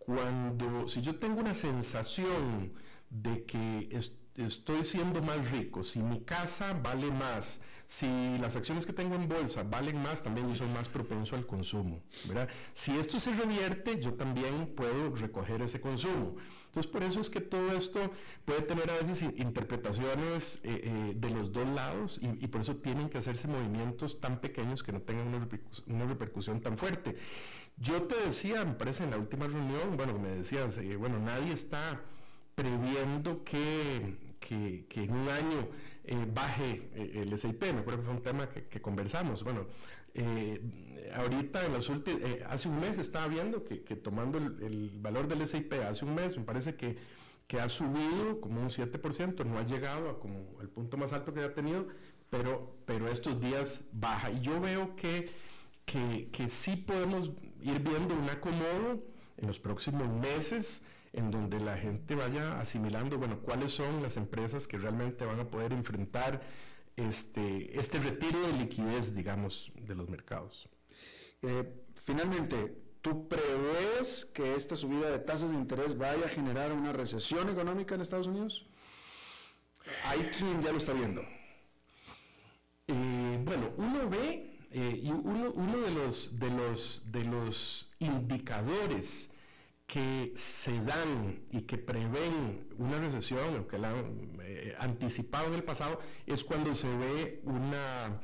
cuando, si yo tengo una sensación de que estoy siendo más rico, si mi casa vale más, si las acciones que tengo en bolsa valen más, también yo soy más propenso al consumo, ¿verdad? Si esto se revierte, yo también puedo recoger ese consumo. Entonces, por eso es que todo esto puede tener a veces interpretaciones eh, eh, de los dos lados y, por eso tienen que hacerse movimientos tan pequeños que no tengan una, una repercusión tan fuerte. Yo te decía, me parece en la última reunión, bueno, me decías, eh, bueno, nadie está previendo que, que, en un año eh, baje eh, el SIP, me acuerdo que fue un tema que, conversamos. Bueno, ahorita en los últimos, hace un mes estaba viendo que, tomando el, valor del SIP hace un mes, me parece que, que ha subido como un 7%, no ha llegado a como el punto más alto que ha tenido, pero, pero estos días baja. Y yo veo que, que, que sí podemos ir viendo un acomodo en los próximos meses en donde la gente vaya asimilando, bueno, cuáles son las empresas que realmente van a poder enfrentar este, este retiro de liquidez, digamos, de los mercados. Eh, finalmente, ¿tú prevés que esta subida de tasas de interés vaya a generar una recesión económica en Estados Unidos? Hay quien ya lo está viendo. Eh, bueno, uno ve, eh, y uno, uno, de, los, de, los, de los indicadores que se dan y que prevén una recesión o que la han eh, anticipado en el pasado es cuando se ve una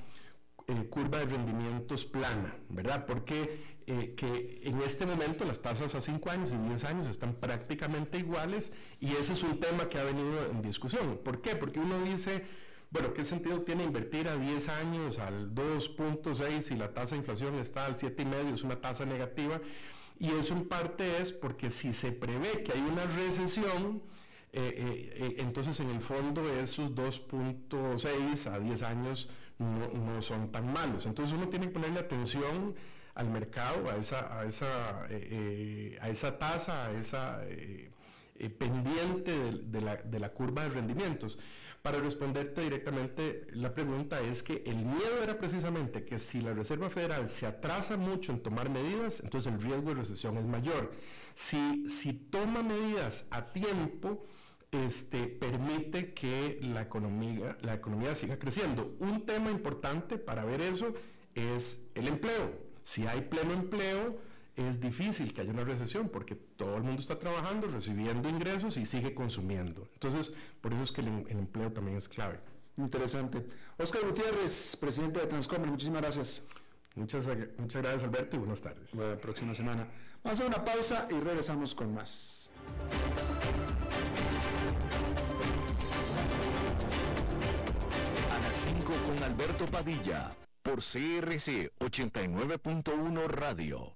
eh, curva de rendimientos plana, ¿verdad? Porque que en este momento las tasas a 5 años y 10 años están prácticamente iguales y ese es un tema que ha venido en discusión. ¿Por qué? Porque uno dice, bueno, ¿qué sentido tiene invertir a 10 años al 2.6 si la tasa de inflación está al 7,5, es una tasa negativa? Y eso en parte es porque si se prevé que hay una recesión, eh, eh, eh, entonces en el fondo esos 2.6 a 10 años no, son tan malos. Entonces uno tiene que ponerle atención al mercado, a esa, a esa, a esa tasa, a esa pendiente de, la, de la curva de rendimientos. Para responderte directamente, la pregunta es que el miedo era precisamente que si la Reserva Federal se atrasa mucho en tomar medidas, entonces el riesgo de recesión es mayor. Si, si toma medidas a tiempo, este, permite que la economía, la economía siga creciendo. Un tema importante para ver eso es el empleo. Si hay pleno empleo, es difícil que haya una recesión porque todo el mundo está trabajando, recibiendo ingresos y sigue consumiendo. Entonces, por eso es que el, empleo también es clave. Interesante. Oscar Gutiérrez, presidente de Transcomer, muchísimas gracias. Muchas, muchas gracias, Alberto, y buenas tardes. Buena próxima semana. Vamos a hacer una pausa y regresamos con más. A las 5 con Alberto Padilla, por CRC 89.1 Radio.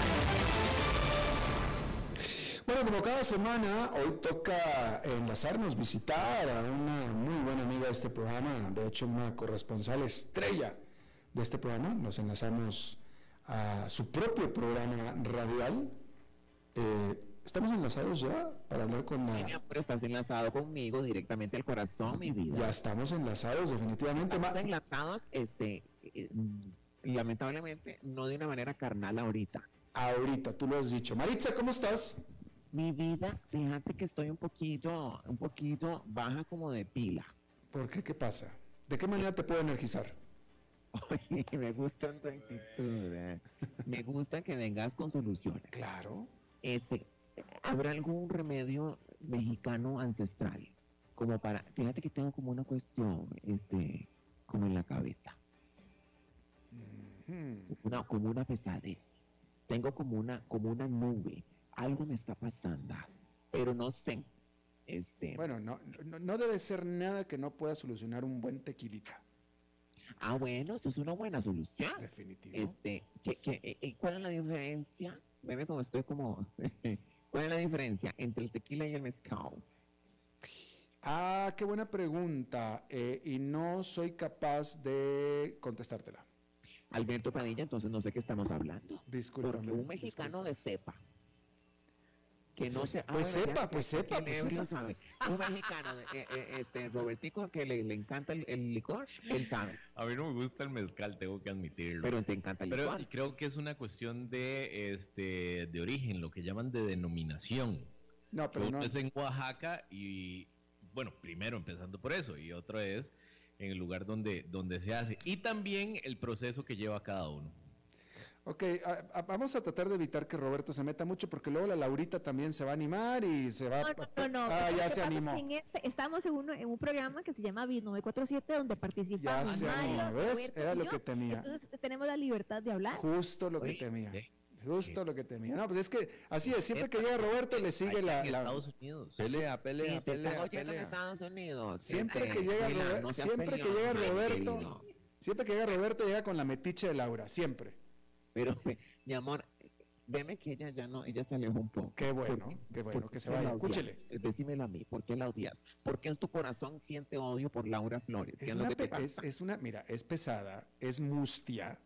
Bueno, como cada semana, hoy toca enlazarnos, visitar a una muy buena amiga de este programa, de hecho una corresponsal estrella de este programa. Nos enlazamos a su propio programa radial. Eh, estamos enlazados ya para hablar con la... estás enlazado conmigo directamente al corazón, mi vida. Ya estamos enlazados, definitivamente. Estamos enlazados, este, eh, lamentablemente, no de una manera carnal ahorita. Ahorita, tú lo has dicho. Maritza, ¿cómo estás? Mi vida, fíjate que estoy un poquito, un poquito baja como de pila. ¿Por qué? ¿Qué pasa? ¿De qué manera te puedo energizar? Oye, me gusta tu actitud. ¿eh? Me gusta que vengas con soluciones. Claro. Este, ¿habrá algún remedio mexicano ancestral? Como para, fíjate que tengo como una cuestión, este, como en la cabeza. una, como una pesadez. Tengo como una, como una nube. Algo me está pasando, pero no sé. Este, bueno, no, no, debe ser nada que no pueda solucionar un buen tequilita. Ah, bueno, eso es una buena solución. Definitivo. Este, ¿qué, qué, eh, eh, cuál es la diferencia? Veme como estoy como... ¿Cuál es la diferencia entre el tequila y el mezcal? Ah, qué buena pregunta. Eh, y no soy capaz de contestártela. Alberto Padilla, entonces no sé qué estamos hablando. Disculpe. Porque un mexicano de cepa que no se pues sepa, pues sepa, pues Sabe. Un mexicano, eh, eh, este, Robertico, que le, encanta el, licor, él sabe. A mí no me gusta el mezcal, tengo que admitirlo. Pero te encanta el Pero creo que es una cuestión de, este, de origen, lo que llaman de denominación. No, pero Uno es en Oaxaca y, bueno, primero empezando por eso, y otro es en el lugar donde, donde se hace. Y también el proceso que lleva cada uno. Ok, vamos a tratar de evitar que Roberto se meta mucho porque luego la Laurita también se va a animar y se va no, no, no, Ah, ya se animó. este, estamos en, en, un programa que se llama BID 947 donde participamos. Ya se animó, ¿ves? Era lo que temía. Entonces tenemos la libertad de hablar. Justo lo que temía. Justo lo que temía. No, pues es que así es, siempre que llega Roberto le sigue la, la... Estados Unidos. Pelea, pelea, pelea, pelea. En Estados Unidos. Siempre que llega Roberto, siempre que llega Roberto, siempre que llega Roberto llega con la metiche de Laura, siempre. Pero, mi amor, veme que ella ya no, ella se alejó un poco. Qué bueno, qué bueno, que se vaya. Escúchele. Decímelo a mí, ¿por qué la odias? ¿Por qué en tu corazón siente odio por Laura Flores? Es, una, es, una, mira, es pesada, es mustia,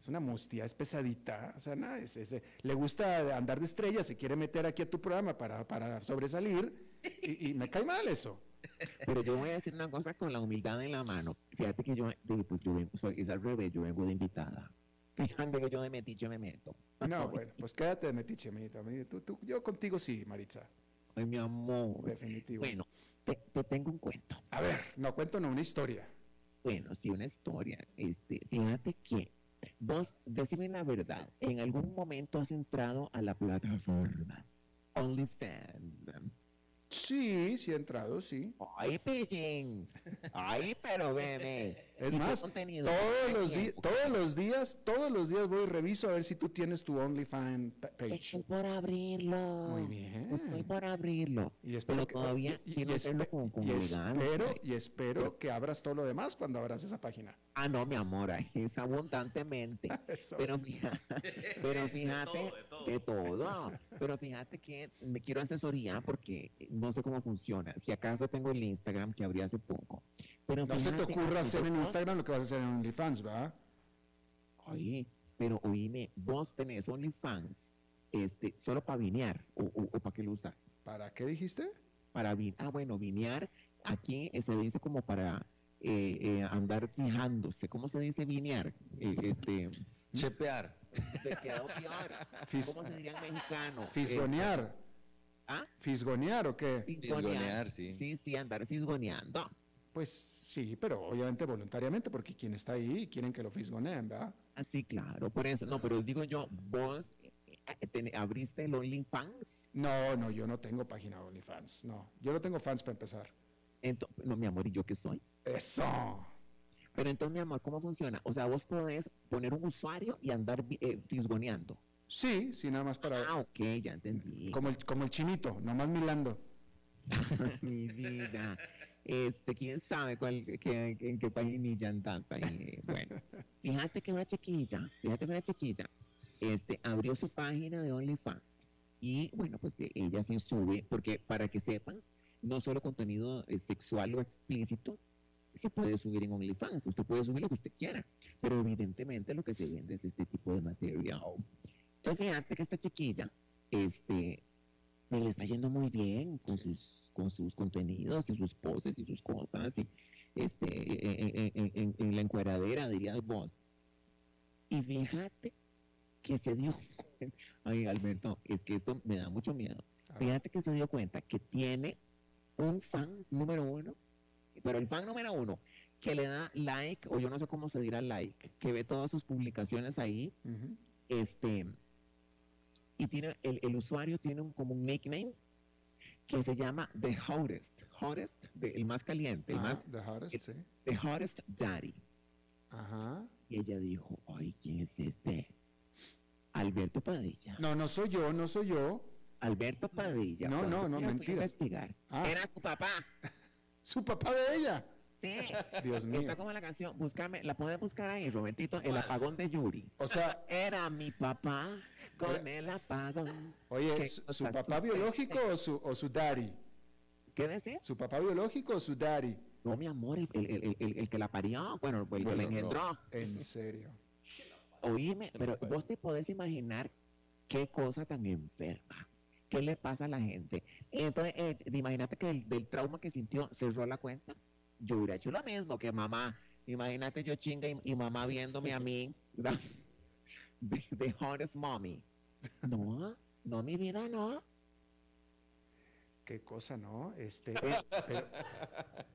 es una mustia, es pesadita, o sea, nada, es, le gusta andar de estrella, se quiere meter aquí a tu programa para, para sobresalir y, me cae mal eso. Pero yo voy a decir una cosa con la humildad en la mano. Fíjate que yo, pues yo vengo, soy, es al revés, yo vengo de invitada. Fíjate que yo de metiche me meto. No, bueno, pues quédate de metiche, amiguita. Tú, tú, yo contigo sí, Maritza. Ay, mi amor. Definitivo. Bueno, te, tengo un cuento. A ver, no cuento, no, una historia. Bueno, sí, una historia. Este, fíjate que vos, decime la verdad, ¿en algún momento has entrado a la plataforma OnlyFans? Sí, sí he entrado, sí. Ay, Pillín. Ay, pero bebé. Es más, todos los, días, todos los días, todos los días voy y reviso a ver si tú tienes tu OnlyFans page. Estoy por abrirlo. Muy bien. Estoy por abrirlo. Y espero que, todavía y, quiero como, y espero, y espero que abras todo lo demás cuando abras esa página. Ah, no, mi amor, es abundantemente. pero, fíjate, pero fíjate, de todo, Pero fíjate que me quiero asesoría porque no sé cómo funciona. Si acaso tengo el Instagram que abrí hace poco no se te ocurra hacer en Instagram lo que vas a hacer en OnlyFans, ¿verdad? Oye, pero oíme, vos tenés OnlyFans este, solo para vinear o, para qué lo usas. ¿Para qué dijiste? Para vin ah, bueno, vinear aquí se dice como para eh, eh, andar fijándose. ¿Cómo se dice vinear? Eh, este, Chepear. Te quedó ¿Cómo se diría en mexicano? Fisgonear. ¿Ah? ¿Fisgonear o qué? Fisgonear, sí. Sí, sí, andar fisgoneando. Pues sí, pero obviamente voluntariamente, porque quien está ahí quieren que lo fisgoneen, ¿verdad? Así, ah, claro, por eso. No, pero digo yo, vos eh, abriste el OnlyFans. No, no, yo no tengo página de OnlyFans, no. Yo no tengo fans para empezar. no, mi amor, ¿y yo qué soy? Eso. Pero entonces, mi amor, ¿cómo funciona? O sea, vos podés poner un usuario y andar eh, fisgoneando. Sí, sí, nada más para... Ah, ok, ya entendí. Como el, como el chinito, nomás milando. mi vida. Este, quién sabe cuál, en qué país andas ahí. Bueno, fíjate que una chiquilla, fíjate que una chiquilla, este, abrió su página de OnlyFans y bueno, pues ella se sube, porque para que sepan, no solo contenido eh, sexual o explícito, se puede subir en OnlyFans, usted puede subir lo que usted quiera, pero evidentemente lo que se vende es este tipo de material. Entonces fíjate que esta chiquilla, este, le está yendo muy bien con sus, con sus contenidos y sus poses y sus cosas, y este, en, en- en la encueradera, dirías vos. Y fíjate que se dio cuenta, ay Alberto, es que esto me da mucho miedo. Fíjate que se dio cuenta que tiene un fan número uno, pero el fan número uno que le da like, o yo no sé cómo se dirá like, que ve todas sus publicaciones ahí, este, y tiene, el, el usuario tiene un, como un nickname que se llama The Hottest, Hottest, de- el más caliente, el Ah, más, The Hottest, sí. The Hottest Daddy. Ajá. Y ella dijo, ay, ¿quién es este? Alberto Padilla. No, no soy yo, no soy yo. Alberto Padilla. No, no, no, yo fui a mentiras. investigar, Ah. Era su papá. Su papá de ella. Sí. Dios mío. Está como la canción, búscame, la puedes buscar ahí, Robertito, el apagón de Yuri. O sea, Era mi papá con el apagón. oye, ¿Qué ¿su, papá biológico o su, o su daddy? ¿Qué decir? ¿Su papá biológico o su daddy? No, mi amor, el, el- el- el- que la parió, bueno, el que la no. engendró. En serio. Oíme, pero vos te podés imaginar qué cosa tan enferma. ¿Qué le pasa a la gente? Entonces, eh, imagínate que el- del trauma que sintió cerró la cuenta. Yo hubiera hecho lo mismo que mamá. Imagínate yo chinga y, y mamá viéndome a mí. The, the hottest mommy. No, no, mi vida, no. Qué cosa, ¿no? Este, Eh, pero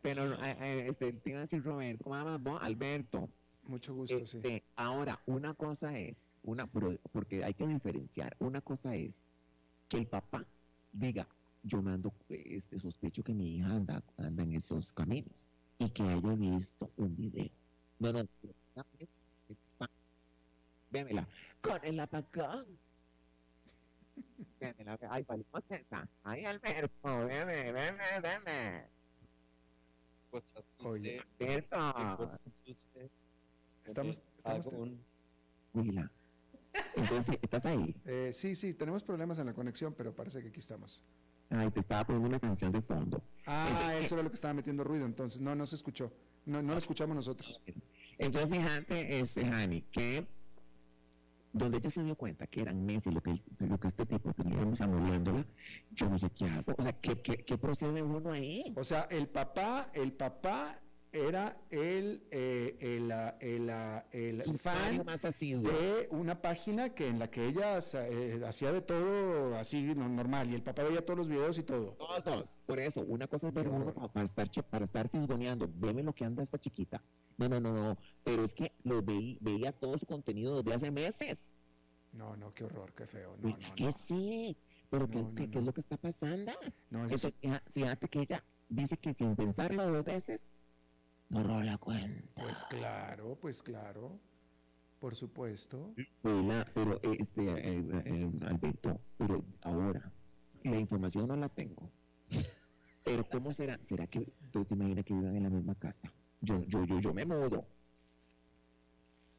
Pero eh, eh, este, te iba a decir Roberto. Alberto. mucho gusto, sí. Este, Ahora, una cosa es, una, porque hay que diferenciar, una cosa es que el papá diga, yo me ando, este, sospecho que mi hija anda, anda en esos caminos y que haya visto un video. No, no, véamela, con el apagón. Ay, ¿cuál es esa? Ay, Alberto, veme, veme, veme. Cosas Oye. Alberto. cosas usted. Estamos, estamos un- Willa. Entonces, ¿estás ahí? eh, sí, sí, tenemos problemas en la conexión, pero parece que aquí estamos. Ay, te estaba poniendo una canción de fondo. Ah, eso era lo que estaba metiendo ruido, entonces. No, no se escuchó. No, no lo escuchamos nosotros. Entonces, fíjate, este, Hani, que donde ella se dio cuenta que eran meses lo que, lo que este tipo teníamos amoliéndola, yo no sé qué hago. O sea, ¿qué, qué, qué procede uno ahí? O sea, el papá, el papá era el, eh, el, el, el fan más de una página que en la que ella eh, hacía de todo así no- normal y el papá veía todos los videos y todo. Todos. Por eso, una cosa es ver uno para, estar, para estar fisgoneando. Veme lo que anda esta chiquita. No, no, no, no. Pero es que lo veí, veía todo su contenido desde hace meses. No, no, qué horror, qué feo. No, Pues no, que no. sí. Pero ¿qué, No, qué- es lo que está pasando? No, Entonces, fíjate que ella dice que sin pensarlo dos veces, borró la cuenta. Pues claro, pues claro. Por supuesto. Hola, pero este, eh, eh, Alberto, pero ahora, la información no la tengo. Pero ¿cómo será? ¿Será que tú te imaginas que vivan en la misma casa? Yo, yo, yo, yo me mudo.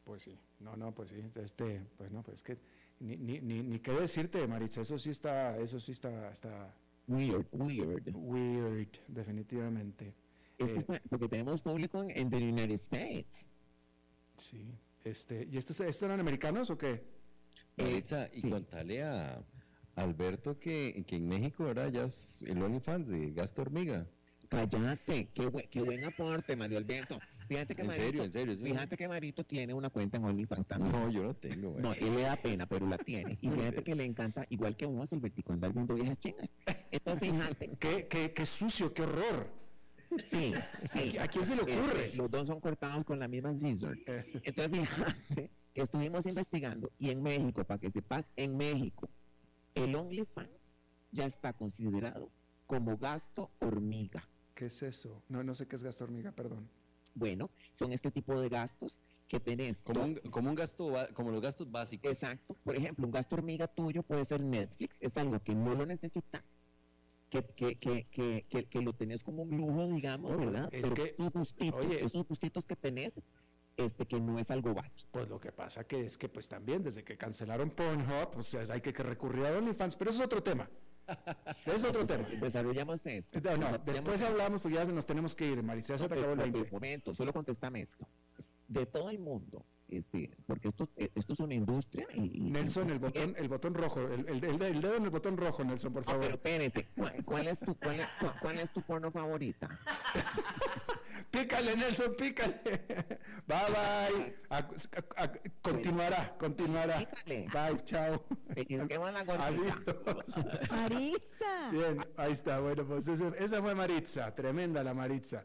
Pues sí. No, no, pues sí. Este, pues no, pues que ni, ni, ni, ni qué decirte, Maritza. Eso sí está, eso sí está, está Weird, weird. weird, definitivamente. Eh, es pa- porque tenemos público en, en the United States. Sí. Este, ¿y estos, estos eran americanos o qué? Maritza, y sí. contale a Alberto que, que en México ahora ya es el OnlyFans de Gasto Hormiga. Cállate, qué, buen- qué buen aporte, Mario Alberto. Fíjate que En Marito, serio, en serio. fíjate que Marito tiene una cuenta en OnlyFans también. No, yo no tengo. güey. No, él le da pena, pero la tiene. Y fíjate que le encanta, igual que vos, Albertico, andar viendo viejas chingas. Entonces, fíjate, Qué, qué, qué sucio, qué horror. Sí, sí. ¿A quién se le ocurre? Eh, los dos son cortados con la misma scissor. Eh, Entonces, fíjate, estuvimos investigando y en México, para que sepas, en México, el OnlyFans ya está considerado como gasto hormiga. ¿Qué es eso? No, no sé qué es gasto hormiga, perdón. Bueno, son este tipo de gastos que tenés. Como un, como un gasto, como los gastos básicos. Exacto. Por ejemplo, un gasto hormiga tuyo puede ser Netflix, es algo que no lo necesitas, que, que, que, que, que, lo tenés como un lujo, digamos, No, ¿verdad? es Pero que, esos gustitos, oye. esos gustitos que tenés, este que no es algo básico. Pues lo que pasa que es que pues también desde que cancelaron Pornhub, pues hay que, que recurrir a OnlyFans, pero eso es otro tema. Es otro tema. Desarrollamos esto. No, no, Desarrollamos después hablamos porque ya nos tenemos que ir, Maritza. Ya se te acabó el Pero, 20. Un momento, solo contestame esto. De todo el mundo, este, porque esto, eh, esto es una industria y... Nelson, el botón, el botón rojo, el, el- el- el dedo en el botón rojo, Nelson, por Ah, pero favor. espérese, ¿cuál, cuál es tu, cuál, es, cuál- cuál es tu porno favorita? Pícale, Nelson, pícale. Bye, bye. A- a- a- continuará, continuará. Pícale. Bye, chao. Maritza. Bien, ahí está. Bueno, pues ese- esa fue Maritza, tremenda la Maritza.